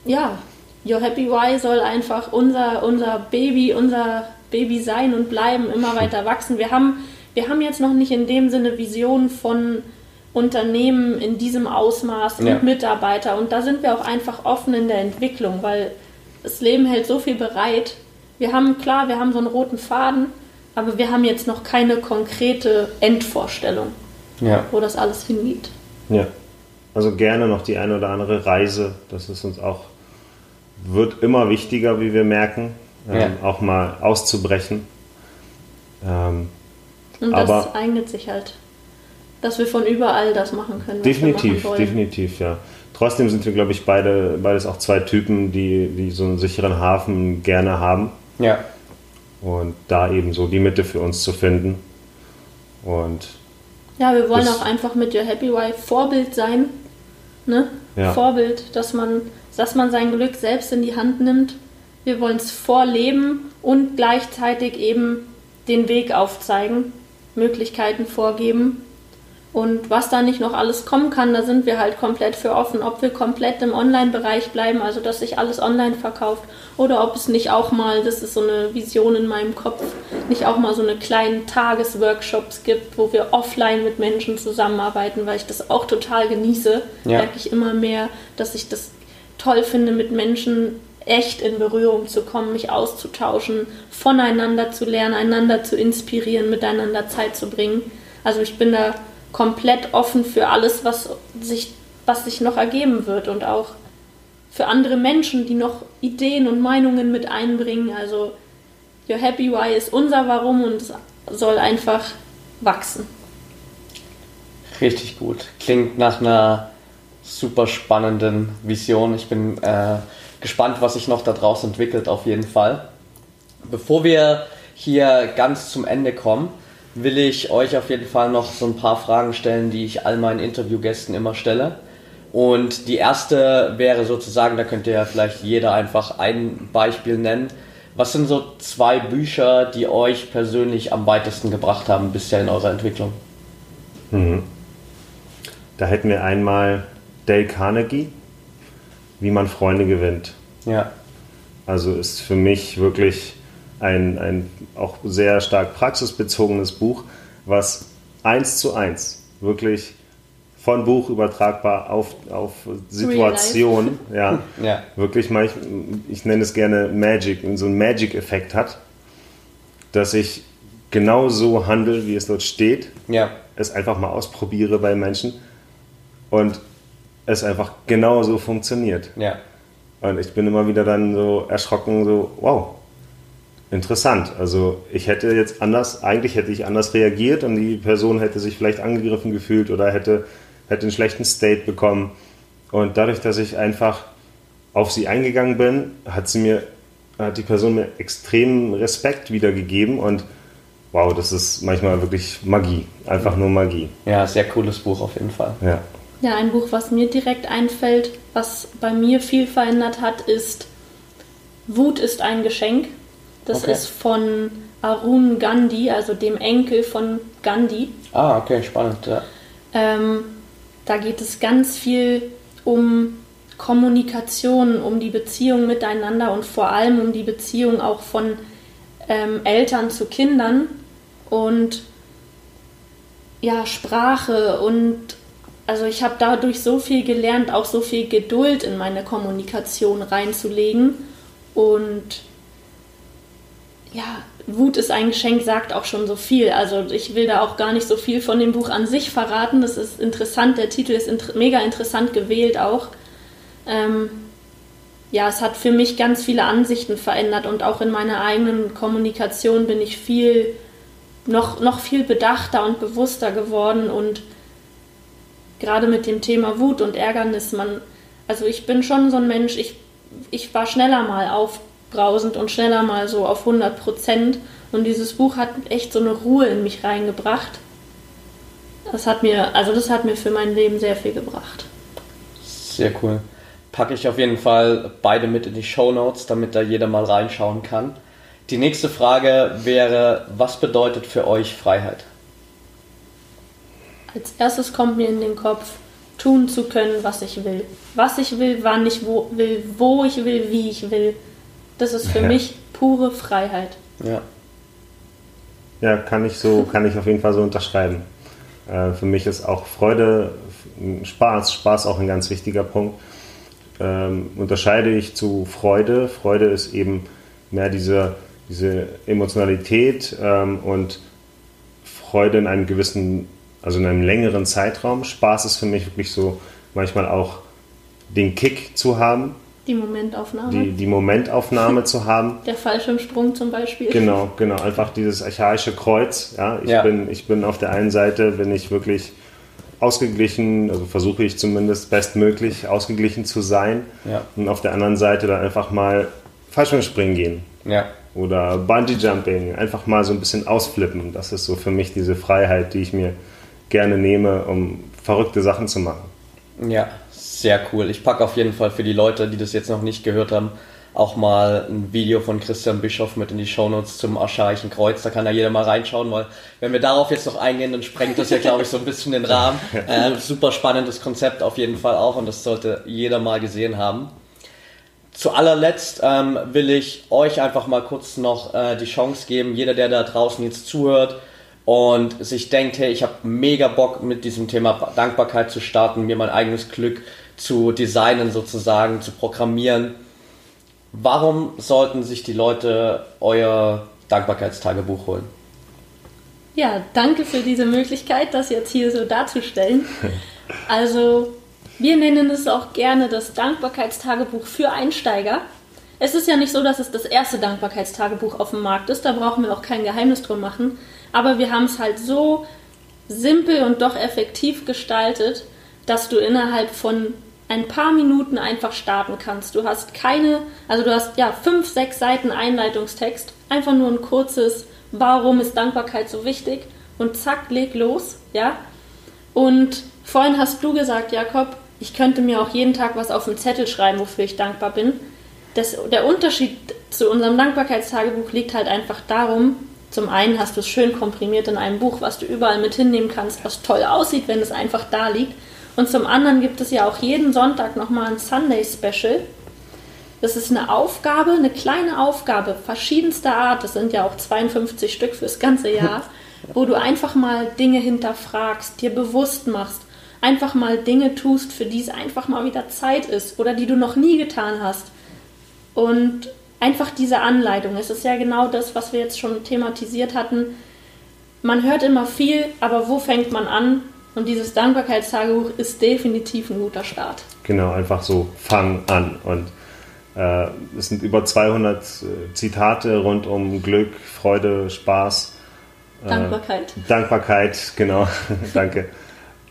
ja, Your Happy Why soll einfach unser, unser Baby, unser Baby sein und bleiben, immer weiter wachsen. Wir haben, wir haben jetzt noch nicht in dem Sinne Visionen von Unternehmen in diesem Ausmaß und Ja. Mitarbeiter. Und da sind wir auch einfach offen in der Entwicklung, weil das Leben hält so viel bereit. Wir haben, klar, wir haben so einen roten Faden, aber wir haben jetzt noch keine konkrete Endvorstellung, Ja. wo das alles hingeht. Ja. Also gerne noch die eine oder andere Reise. Das ist uns auch, wird immer wichtiger, wie wir merken, ähm, Ja. auch mal auszubrechen. Ähm, Und das Aber- eignet sich halt, dass wir von überall das machen können. was wir definitiv, machen definitiv, ja. Trotzdem sind wir, glaube ich, beide, beides auch zwei Typen, die, die so einen sicheren Hafen gerne haben. Ja. Und da eben so die Mitte für uns zu finden. Und Ja, wir wollen auch einfach mit Your Happy Wife Vorbild sein. Ne? Ja. Vorbild, dass man, dass man sein Glück selbst in die Hand nimmt. Wir wollen es vorleben und gleichzeitig eben den Weg aufzeigen, Möglichkeiten vorgeben. Und was da nicht noch alles kommen kann, da sind wir halt komplett für offen. Ob wir komplett im Online-Bereich bleiben, also dass sich alles online verkauft, oder ob es nicht auch mal, das ist so eine Vision in meinem Kopf, nicht auch mal so eine kleinen Tagesworkshops gibt, wo wir offline mit Menschen zusammenarbeiten, weil ich das auch total genieße. Ja. Merke ich immer mehr, dass ich das toll finde, mit Menschen echt in Berührung zu kommen, mich auszutauschen, voneinander zu lernen, einander zu inspirieren, miteinander Zeit zu bringen. Also ich bin da komplett offen für alles, was sich, was sich noch ergeben wird und auch für andere Menschen, die noch Ideen und Meinungen mit einbringen. Also Your Happy Why ist unser Warum und soll einfach wachsen. Richtig gut. Klingt nach einer super spannenden Vision. Ich bin äh, gespannt, was sich noch daraus entwickelt, auf jeden Fall. Bevor wir hier ganz zum Ende kommen, will ich euch auf jeden Fall noch so ein paar Fragen stellen, die ich all meinen Interviewgästen immer stelle. Und die erste wäre sozusagen, da könnt ihr ja vielleicht jeder einfach ein Beispiel nennen. Was sind so zwei Bücher, die euch persönlich am weitesten gebracht haben bisher in eurer Entwicklung? da hätten wir einmal Dale Carnegie, wie man Freunde gewinnt. Ja, Also ist für mich wirklich ein, ein auch sehr stark praxisbezogenes Buch, was eins zu eins wirklich von Buch übertragbar auf, auf Situation, ja, <laughs> ja, wirklich mal, ich, ich nenne es gerne Magic, so einen Magic-Effekt hat, dass ich genau so handle, wie es dort steht, ja. es einfach mal ausprobiere bei Menschen und es einfach genau so funktioniert. Ja. Und ich bin immer wieder dann so erschrocken, so, wow, interessant. Also ich hätte jetzt anders, eigentlich hätte ich anders reagiert und die Person hätte sich vielleicht angegriffen gefühlt oder hätte hätte einen schlechten State bekommen. Und dadurch, dass ich einfach auf sie eingegangen bin, hat sie mir, hat die Person mir extremen Respekt wiedergegeben und wow, das ist manchmal wirklich Magie. Einfach nur Magie. Ja, sehr cooles Buch auf jeden Fall. Ja. Ja, ein Buch, was mir direkt einfällt, was bei mir viel verändert hat, ist Wut ist ein Geschenk. Das okay. ist von Arun Gandhi, also dem Enkel von Gandhi. Ah, okay, spannend, ja. Ähm, da geht es ganz viel um Kommunikation, um die Beziehung miteinander und vor allem um die Beziehung auch von ähm, Eltern zu Kindern. Und ja, Sprache und also ich habe dadurch so viel gelernt, auch so viel Geduld in meine Kommunikation reinzulegen. Und ja, Wut ist ein Geschenk sagt auch schon so viel. Also ich will da auch gar nicht so viel von dem Buch an sich verraten. Das ist interessant, der Titel ist inter mega interessant gewählt auch. Ähm, ja, es hat für mich ganz viele Ansichten verändert und auch in meiner eigenen Kommunikation bin ich viel noch, noch viel bedachter und bewusster geworden und gerade mit dem Thema Wut und Ärgernis, man, also ich bin schon so ein Mensch, ich, ich war schneller mal auf brausend und schneller mal so auf 100 Prozent. Und dieses Buch hat echt so eine Ruhe in mich reingebracht. Das hat mir, also das hat mir für mein Leben sehr viel gebracht. Sehr cool. Packe ich auf jeden Fall beide mit in die Show Notes, damit da jeder mal reinschauen kann. Die nächste Frage wäre, was bedeutet für euch Freiheit? Als erstes kommt mir in den Kopf, tun zu können, was ich will. Was ich will, wann ich wo will, wo ich will, wie ich will. Das ist für ja. mich pure Freiheit. Ja. Ja, kann ich so, kann ich auf jeden Fall so unterschreiben. Äh, für mich ist auch Freude, Spaß, Spaß auch ein ganz wichtiger Punkt. Ähm, unterscheide ich zu Freude. Freude ist eben mehr diese, diese Emotionalität ähm, und Freude in einem gewissen, also in einem längeren Zeitraum. Spaß ist für mich wirklich so manchmal auch den Kick zu haben, die Momentaufnahme. Die, die Momentaufnahme <laughs> zu haben. Der Fallschirmsprung zum Beispiel. Genau, genau. Einfach dieses archaische Kreuz. Ja, ich, ja. Bin, ich bin auf der einen Seite, bin ich wirklich ausgeglichen, also versuche ich zumindest bestmöglich ausgeglichen zu sein. Ja. Und auf der anderen Seite dann einfach mal Fallschirmspringen gehen. Ja. Oder Bungee Jumping. Einfach mal so ein bisschen ausflippen. Das ist so für mich diese Freiheit, die ich mir gerne nehme, um verrückte Sachen zu machen. Ja, sehr cool. Ich packe auf jeden Fall für die Leute, die das jetzt noch nicht gehört haben, auch mal ein Video von Christian Bischoff mit in die Shownotes zum Archaischen Kreuz. Da kann da jeder mal reinschauen, weil wenn wir darauf jetzt noch eingehen, dann sprengt das ja, glaube ich, so ein bisschen den Rahmen. <laughs> Äh, super spannendes Konzept auf jeden Fall auch und das sollte jeder mal gesehen haben. Zu allerletzt ähm, will ich euch einfach mal kurz noch äh, die Chance geben, jeder, der da draußen jetzt zuhört, und sich denkt, hey, ich habe mega Bock mit diesem Thema Dankbarkeit zu starten, mir mein eigenes Glück zu designen sozusagen, zu programmieren. Warum sollten sich die Leute euer Dankbarkeitstagebuch holen? Ja, danke für diese Möglichkeit, das jetzt hier so darzustellen. <laughs> Also, wir nennen es auch gerne das Dankbarkeitstagebuch für Einsteiger. Es ist ja nicht so, dass es das erste Dankbarkeitstagebuch auf dem Markt ist, da brauchen wir auch kein Geheimnis drum machen. Aber wir haben es halt so simpel und doch effektiv gestaltet, dass du innerhalb von ein paar Minuten einfach starten kannst. Du hast keine, also du hast ja fünf, sechs Seiten Einleitungstext, einfach nur ein kurzes, warum ist Dankbarkeit so wichtig und zack, leg los, ja. Und vorhin hast du gesagt, Jakob, ich könnte mir auch jeden Tag was auf den Zettel schreiben, wofür ich dankbar bin. Das, der Unterschied zu unserem Dankbarkeitstagebuch liegt halt einfach darum, zum einen hast du es schön komprimiert in einem Buch, was du überall mit hinnehmen kannst, was toll aussieht, wenn es einfach da liegt. Und zum anderen gibt es ja auch jeden Sonntag nochmal ein Sunday Special. Das ist eine Aufgabe, eine kleine Aufgabe verschiedenster Art. Das sind ja auch 52 Stück fürs ganze Jahr. wo du einfach mal Dinge hinterfragst, dir bewusst machst, einfach mal Dinge tust, für die es einfach mal wieder Zeit ist oder die du noch nie getan hast. Und einfach diese Anleitung. Es ist ja genau das, was wir jetzt schon thematisiert hatten. Man hört immer viel, aber wo fängt man an? Und dieses Dankbarkeitstagebuch ist definitiv ein guter Start. Genau, einfach so fang an. Und äh, es sind über 200 äh, Zitate rund um Glück, Freude, Spaß. Äh, Dankbarkeit. Dankbarkeit, genau. <laughs> Danke.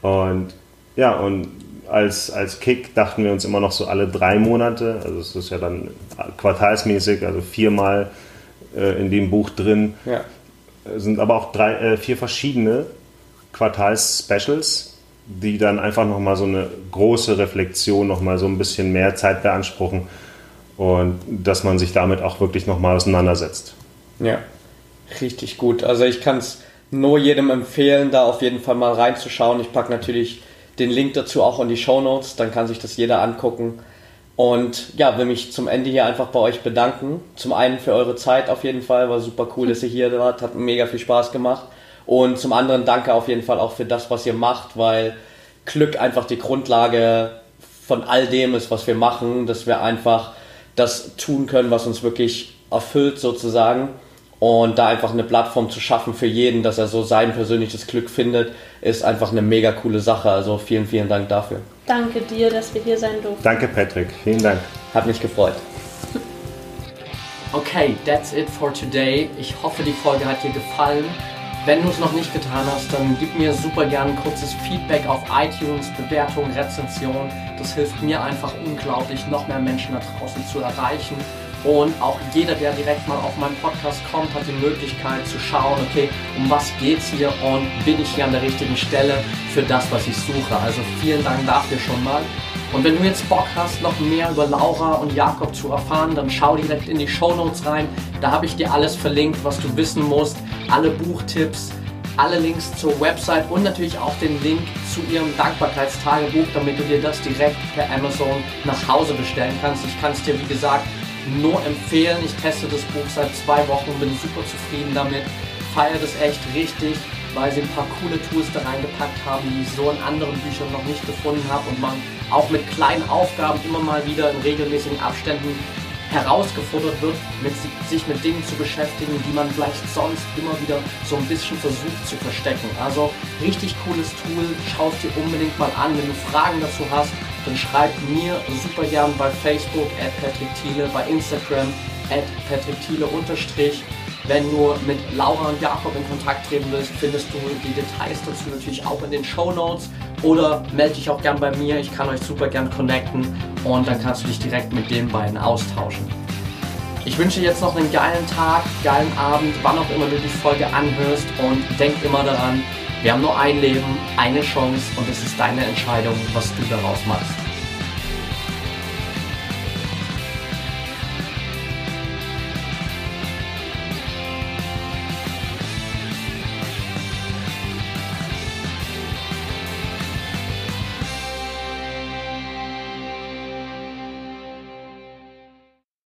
Und ja, und als, als Kick dachten wir uns immer noch so alle drei Monate, also es ist ja dann quartalsmäßig, also viermal äh, in dem Buch drin. Ja. Sind aber auch drei, äh, vier verschiedene Quartals-Specials, die dann einfach nochmal so eine große Reflexion, nochmal so ein bisschen mehr Zeit beanspruchen und dass man sich damit auch wirklich nochmal auseinandersetzt. Ja, richtig gut. Also ich kann es nur jedem empfehlen, da auf jeden Fall mal reinzuschauen. Ich packe natürlich den Link dazu auch in die Show Notes, dann kann sich das jeder angucken. Und ja, will mich zum Ende hier einfach bei euch bedanken. Zum einen für eure Zeit auf jeden Fall, war super cool, dass ihr hier wart, hat mega viel Spaß gemacht. Und zum anderen danke auf jeden Fall auch für das, was ihr macht, weil Glück einfach die Grundlage von all dem ist, was wir machen, dass wir einfach das tun können, was uns wirklich erfüllt sozusagen. Und da einfach eine Plattform zu schaffen für jeden, dass er so sein persönliches Glück findet, ist einfach eine mega coole Sache. Also vielen, vielen Dank dafür. Danke dir, dass wir hier sein durften. Danke, Patrick. Vielen Dank. Hat mich gefreut. Okay, that's it for today. Ich hoffe, die Folge hat dir gefallen. Wenn du es noch nicht getan hast, dann gib mir super gerne ein kurzes Feedback auf iTunes, Bewertung, Rezension. Das hilft mir einfach unglaublich, noch mehr Menschen da draußen zu erreichen. Und auch jeder, der direkt mal auf meinen Podcast kommt, hat die Möglichkeit zu schauen, okay, um was geht's hier und bin ich hier an der richtigen Stelle für das, was ich suche. Also vielen Dank dafür schon mal. Und wenn du jetzt Bock hast, noch mehr über Laura und Jakob zu erfahren, dann schau direkt in die Show Notes rein. Da habe ich dir alles verlinkt, was du wissen musst. Alle Buchtipps, alle Links zur Website und natürlich auch den Link zu ihrem Dankbarkeitstagebuch, damit du dir das direkt per Amazon nach Hause bestellen kannst. Ich kann es dir, wie gesagt, nur empfehlen. Ich teste das Buch seit zwei Wochen, bin super zufrieden damit, feiere das echt richtig, weil sie ein paar coole Tools da reingepackt haben, die ich so in anderen Büchern noch nicht gefunden habe und man auch mit kleinen Aufgaben immer mal wieder in regelmäßigen Abständen herausgefordert wird, mit, sich mit Dingen zu beschäftigen, die man vielleicht sonst immer wieder so ein bisschen versucht zu verstecken. Also richtig cooles Tool, schau es dir unbedingt mal an. Wenn du Fragen dazu hast, dann schreib mir super gern bei Facebook at Patrick Thiele, bei Instagram at Patrick Thiele unterstrich. Wenn du mit Laura und Jakob in Kontakt treten willst, findest du die Details dazu natürlich auch in den Show Notes. Oder melde dich auch gern bei mir, ich kann euch super gern connecten und dann kannst du dich direkt mit den beiden austauschen. Ich wünsche dir jetzt noch einen geilen Tag, geilen Abend, wann auch immer du die Folge anhörst und denk immer daran, wir haben nur ein Leben, eine Chance und es ist deine Entscheidung, was du daraus machst.